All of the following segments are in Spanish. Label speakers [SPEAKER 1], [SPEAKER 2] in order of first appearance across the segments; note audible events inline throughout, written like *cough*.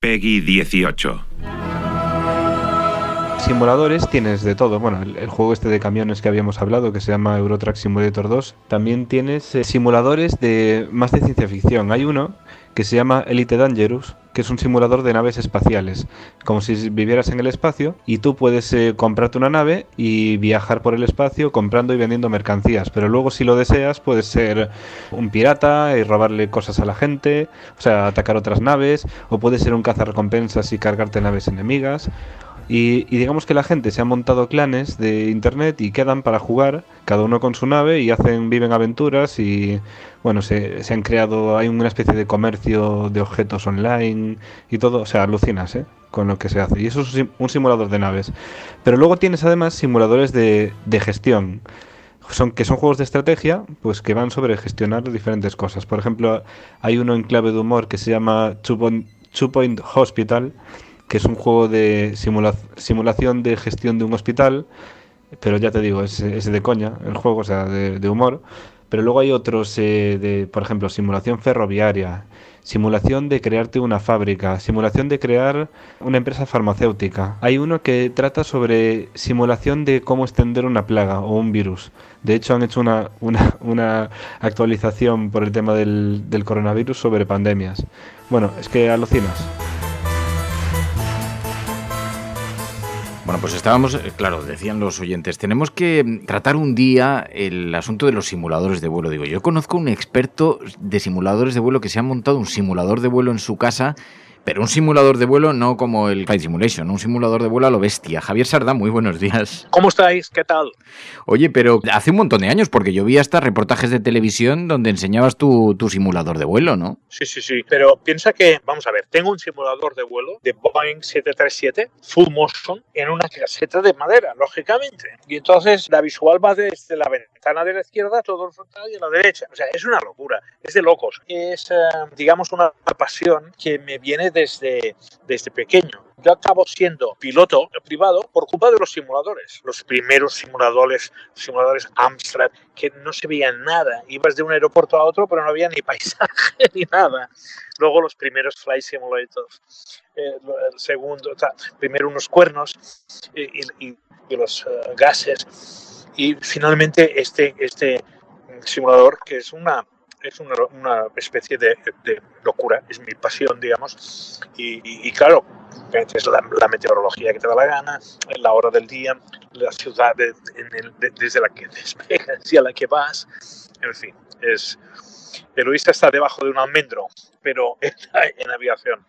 [SPEAKER 1] Peggy 18.
[SPEAKER 2] Simuladores tienes de todo. Bueno, el, juego este de camiones que habíamos hablado, que se llama Eurotrack Simulator 2, también tienes eh, simuladores de más de ciencia ficción. Hay uno que se llama Elite Dangerous, que es un simulador de naves espaciales, como si vivieras en el espacio y tú puedes eh, comprarte una nave y viajar por el espacio comprando y vendiendo mercancías, pero luego si lo deseas puedes ser un pirata y robarle cosas a la gente, o sea, atacar otras naves, o puedes ser un cazarrecompensas y cargarte naves enemigas, y, y, digamos que la gente se ha montado clanes de internet y quedan para jugar, cada uno con su nave y hacen, viven aventuras y bueno, se, se han creado, hay una especie de comercio de objetos online y todo, o sea, alucinas, ¿eh? Con lo que se hace. Y eso es un simulador de naves. Pero luego tienes además simuladores de, de gestión. Son, que son juegos de estrategia, pues que van sobre gestionar diferentes cosas. Por ejemplo, hay uno en clave de humor que se llama Two Two Point Hospital, que es un juego de simula simulación de gestión de un hospital, pero ya te digo, es, es de coña el juego, o sea, de, de humor. Pero luego hay otros, eh, de, por ejemplo, simulación ferroviaria, simulación de crearte una fábrica, simulación de crear una empresa farmacéutica. Hay uno que trata sobre simulación de cómo extender una plaga o un virus. De hecho, han hecho una, una, una actualización por el tema del, del coronavirus sobre pandemias. Bueno, es que alucinas.
[SPEAKER 3] Bueno, pues estábamos, eh, claro, decían los oyentes, tenemos que tratar un día el asunto de los simuladores de vuelo. Digo, yo conozco un experto de simuladores de vuelo que se ha montado un simulador de vuelo en su casa pero un simulador de vuelo no como el Flight Simulation, un simulador de vuelo a lo bestia. Javier Sarda, muy buenos días.
[SPEAKER 4] ¿Cómo estáis? ¿Qué tal?
[SPEAKER 3] Oye, pero hace un montón de años, porque yo vi hasta reportajes de televisión donde enseñabas tu, tu simulador de vuelo, ¿no?
[SPEAKER 4] Sí, sí, sí. Pero piensa que, vamos a ver, tengo un simulador de vuelo de Boeing 737 full motion en una caseta de madera, lógicamente. Y entonces la visual va desde la ventana de la izquierda, todo el frontal y a la derecha. O sea, es una locura, es de locos. Es, uh, digamos, una pasión que me viene desde, desde pequeño. Yo acabo siendo piloto privado por culpa de los simuladores. Los primeros simuladores, simuladores Amstrad, que no se veía nada. Ibas de un aeropuerto a otro, pero no había ni paisaje *laughs* ni nada. Luego los primeros Flight Simulators. Eh, el segundo, o sea, primero unos cuernos y, y, y los uh, gases. Y finalmente este, este simulador, que es una es una, una especie de, de, locura, es mi pasión, digamos. Y, y, claro, es la, la, meteorología que te da la gana, la hora del día, la ciudad de, desde la que *laughs* despegas y a la que vas, en fin, es... Eloísta está debajo de un almendro, pero está *laughs* en aviación.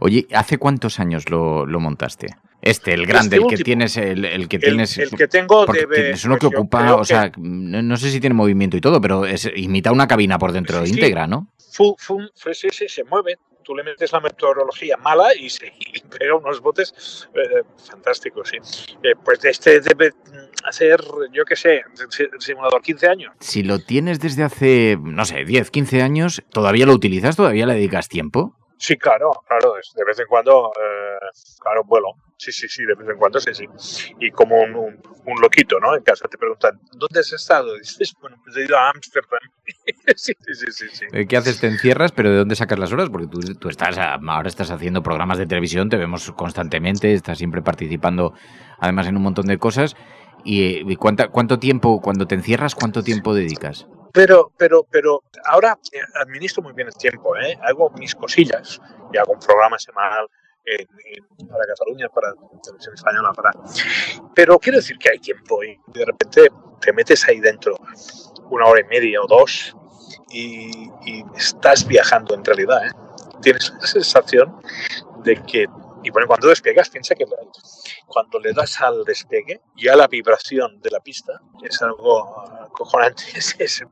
[SPEAKER 3] Oye, ¿hace cuántos años lo, lo montaste? Este, el grande, este el que tienes, el, el que tienes.
[SPEAKER 4] El, que tengo debe,
[SPEAKER 3] es uno que pues ocupa, o sea, que... no, sé si tiene movimiento y todo, pero es, imita una cabina por dentro
[SPEAKER 4] sí,
[SPEAKER 3] íntegra, ¿no?
[SPEAKER 4] Full, full, sí, sí, se mueve. Tú le metes la meteorología mala y se y *laughs* pega unos botes eh, fantásticos, sí. Eh, pues este debe hacer, yo qué sé, simulador 15 años.
[SPEAKER 3] Si lo tienes desde hace, no sé, 10, 15 años, ¿todavía lo utilizas? ¿Todavía le dedicas tiempo?
[SPEAKER 4] Sí, claro, claro, de vez en cuando, eh, claro, vuelo. Sí, sí, sí, de vez en cuando, sí, sí. Y como un, un, un, loquito, ¿no? En casa te preguntan, ¿dónde has estado? Dices, bueno, pues he ido a Ámsterdam. *laughs* sí, sí, sí, sí, sí.
[SPEAKER 3] ¿Qué haces? Te encierras, pero ¿de dónde sacas las horas? Porque tú, tú estás, ahora estás haciendo programas de televisión, te vemos constantemente, estás siempre participando, además, en un montón de cosas. ¿Y, y cuánta, cuánto tiempo, cuando te encierras, cuánto tiempo dedicas?
[SPEAKER 4] Pero, pero, pero ahora administro muy bien el tiempo, ¿eh? Hago mis cosillas y hago un programa semanal en- para Cataluña, para televisión española, para. Pero quiero decir que hay tiempo y de repente te metes ahí dentro una hora y media o dos y, y estás viajando en realidad. ¿eh? Tienes la sensación de que. Y bueno, cuando despegas, piensa que cuando le das al despegue, ya la vibración de la pista es algo acojonante. *laughs* Es, es,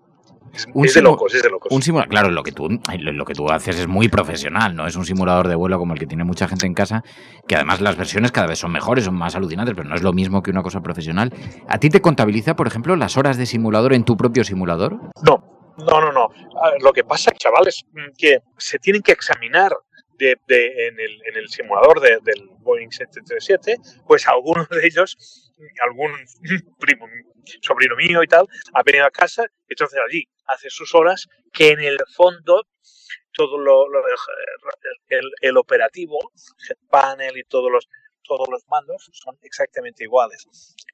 [SPEAKER 4] es-
[SPEAKER 3] Un
[SPEAKER 4] es de locos, es de locos.
[SPEAKER 3] Un simulador, claro, lo que, tú, lo, que tú haces es muy profesional, no es un simulador de vuelo como el que tiene mucha gente en casa, que además las versiones cada vez son mejores, son más alucinantes, pero no es lo mismo que una cosa profesional. ¿A ti te contabiliza, por ejemplo, las horas de simulador en tu propio simulador?
[SPEAKER 4] No, no, no, no. Lo que pasa, chavales, que se tienen que examinar de, de- en, el, en el simulador de- del Boeing 737, pues algunos de ellos, algún primo, sobrino mío y tal, ha venido a casa, entonces allí hace sus horas, que en el fondo todo lo, el, el operativo, panel y todos los todos los mandos son exactamente iguales.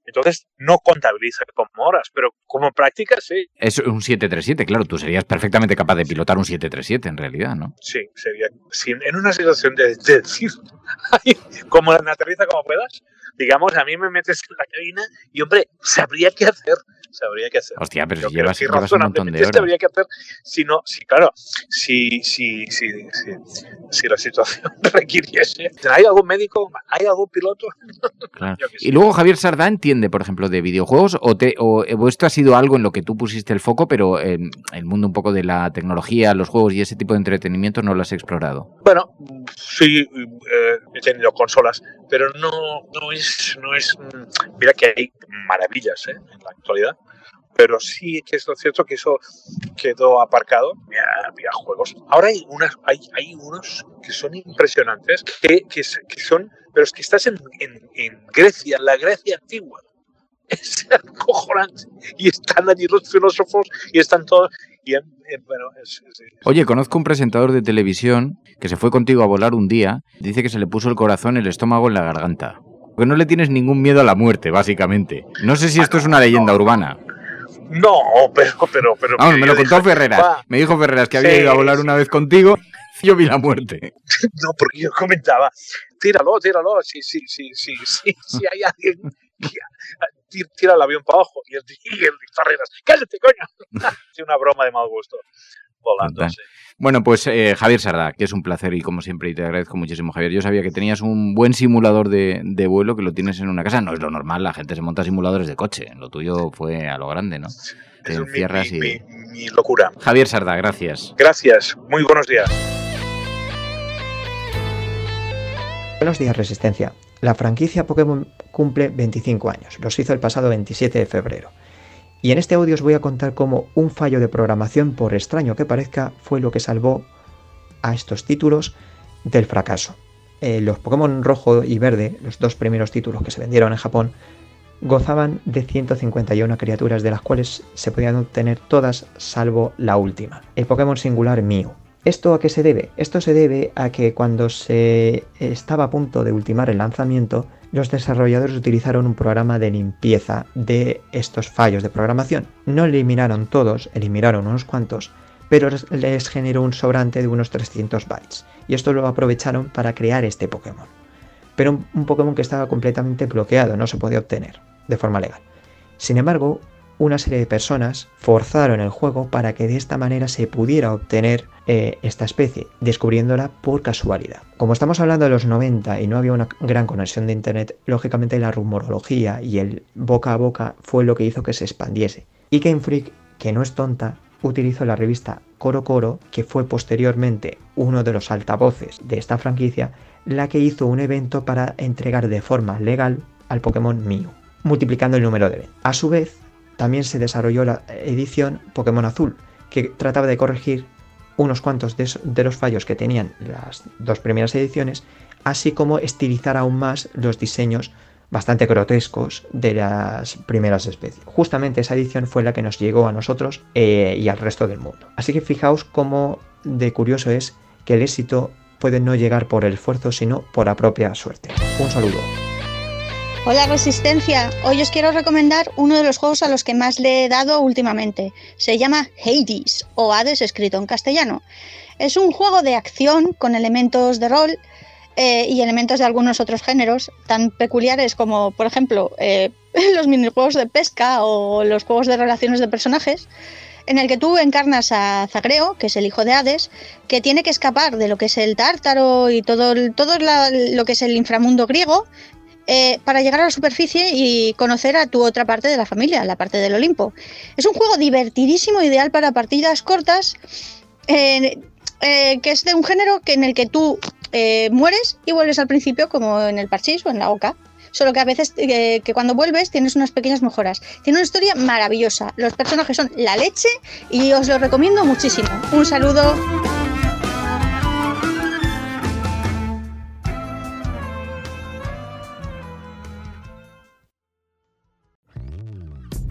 [SPEAKER 4] Entonces no contabiliza como horas, pero como práctica sí.
[SPEAKER 3] Es un 737, claro, tú serías perfectamente capaz de pilotar un 737 en realidad, ¿no?
[SPEAKER 4] Sí, sería. Si en una situación de, de decir, *laughs* "Ay, como aterriza como puedas, digamos, a mí me metes en la cabina y, hombre, sabría qué hacer. Sabría qué hacer.
[SPEAKER 3] Hostia, pero
[SPEAKER 4] Yo
[SPEAKER 3] si llevas, llevas un montón de horas.
[SPEAKER 4] sabría qué hacer. Si no, si, claro, si, si, si, si, si la situación *laughs* requiriese. ¿Hay algún médico? ¿Hay algún piloto? *laughs*
[SPEAKER 3] Claro. Y luego Javier Sardá entiende, por ejemplo, de videojuegos o, te, o, o esto ha sido algo en lo que tú pusiste el foco, pero en el mundo un poco de la tecnología, los juegos y ese tipo de entretenimiento no lo has explorado.
[SPEAKER 4] Bueno, sí, eh, he tenido consolas, pero no, no es, no es. mm, Mira que hay maravillas ¿eh? en la actualidad, pero sí que es lo cierto que eso quedó aparcado. Había, había juegos. Ahora hay unas, hay, hay unos que son impresionantes, que, son, pero es que estás en, en, Grecia, la Grecia antigua. *laughs* Es acojonante. Y están allí los filósofos y están todos. Y
[SPEAKER 3] Oye, conozco un presentador de televisión que se fue contigo a volar un día, dice que se le puso el corazón, el estómago en la garganta. Que no le tienes ningún miedo a la muerte, básicamente. No sé si esto es una leyenda urbana.
[SPEAKER 4] No, pero, pero, pero.
[SPEAKER 3] Vamos, me lo contó
[SPEAKER 4] dije,
[SPEAKER 3] Ferreras.
[SPEAKER 4] va,
[SPEAKER 3] Me dijo Ferreras que había
[SPEAKER 4] Sí,
[SPEAKER 3] ido a volar una vez contigo. *laughs* Yo vi la muerte. *laughs*
[SPEAKER 4] No, porque yo comentaba, tíralo, tíralo, si, si, si, si, si, si hay alguien *laughs* tira el avión para abajo y el, y el Ferreras, cállate, coño. *laughs* Es una broma de mal gusto. Volando, sí.
[SPEAKER 3] Bueno, pues eh, Javier Sardá, que es un placer y como siempre, y te agradezco muchísimo, Javier. Yo sabía que tenías un buen simulador de, de vuelo, que lo tienes en una casa. No es lo normal, la gente se monta simuladores de coche. Lo tuyo fue a lo grande, ¿no? Te
[SPEAKER 4] Es mi,
[SPEAKER 3] encierras
[SPEAKER 4] mi,
[SPEAKER 3] y...
[SPEAKER 4] mi- mi locura.
[SPEAKER 3] Javier Sardá, gracias.
[SPEAKER 4] Gracias, muy buenos días.
[SPEAKER 5] Buenos días, Resistencia. La franquicia Pokémon cumple 25 años. Los hizo el pasado 27 de febrero. Y en este audio os voy a contar cómo un fallo de programación, por extraño que parezca, fue lo que salvó a estos títulos del fracaso. Eh, los Pokémon rojo y verde, los dos primeros títulos que se vendieron en Japón, gozaban de 151 criaturas, de las cuales se podían obtener todas salvo la última, el Pokémon singular Mew. ¿Esto a qué se debe? Esto se debe a que cuando se estaba a punto de ultimar el lanzamiento, los desarrolladores utilizaron un programa de limpieza de estos fallos de programación. No eliminaron todos, eliminaron unos cuantos, pero les generó un sobrante de unos 300 bytes. Y esto lo aprovecharon para crear este Pokémon. Pero un, Pokémon que estaba completamente bloqueado, no se podía obtener de forma legal. Sin embargo, una serie de personas forzaron el juego para que de esta manera se pudiera obtener eh, esta especie, descubriéndola por casualidad. Como estamos hablando de los 90 y no había una gran conexión de internet, lógicamente la rumorología y el boca a boca fue lo que hizo que se expandiese. Y Game Freak, que no es tonta, utilizó la revista Coro Coro, que fue posteriormente uno de los altavoces de esta franquicia, la que hizo un evento para entregar de forma legal al Pokémon Mew, multiplicando el número de ventas. A su vez, también se desarrolló la edición Pokémon Azul, que trataba de corregir unos cuantos de, los fallos que tenían las dos primeras ediciones, así como estilizar aún más los diseños bastante grotescos de las primeras especies. Justamente esa edición fue la que nos llegó a nosotros eh, y al resto del mundo. Así que fijaos cómo de curioso es que el éxito puede no llegar por el esfuerzo, sino por la propia suerte. Un saludo.
[SPEAKER 6] Hola Resistencia, hoy os quiero recomendar uno de los juegos a los que más le he dado últimamente. Se llama Hades o Hades escrito en castellano. Es un juego de acción con elementos de rol eh, y elementos de algunos otros géneros tan peculiares como, por ejemplo, eh, *laughs* los minijuegos de pesca o los juegos de relaciones de personajes, en el que tú encarnas a Zagreo, que es el hijo de Hades, que tiene que escapar de lo que es el tártaro y todo, todo lo que es el inframundo griego, eh, para llegar a la superficie y conocer a tu otra parte de la familia, la parte del Olimpo. Es un juego divertidísimo, ideal para partidas cortas, eh, eh, que es de un género que en el que tú mueres y vuelves al principio como en el parchís o en la oca. Solo que a veces que cuando vuelves tienes unas pequeñas mejoras. Tiene una historia maravillosa. Los personajes son la leche y os lo recomiendo muchísimo. Un saludo.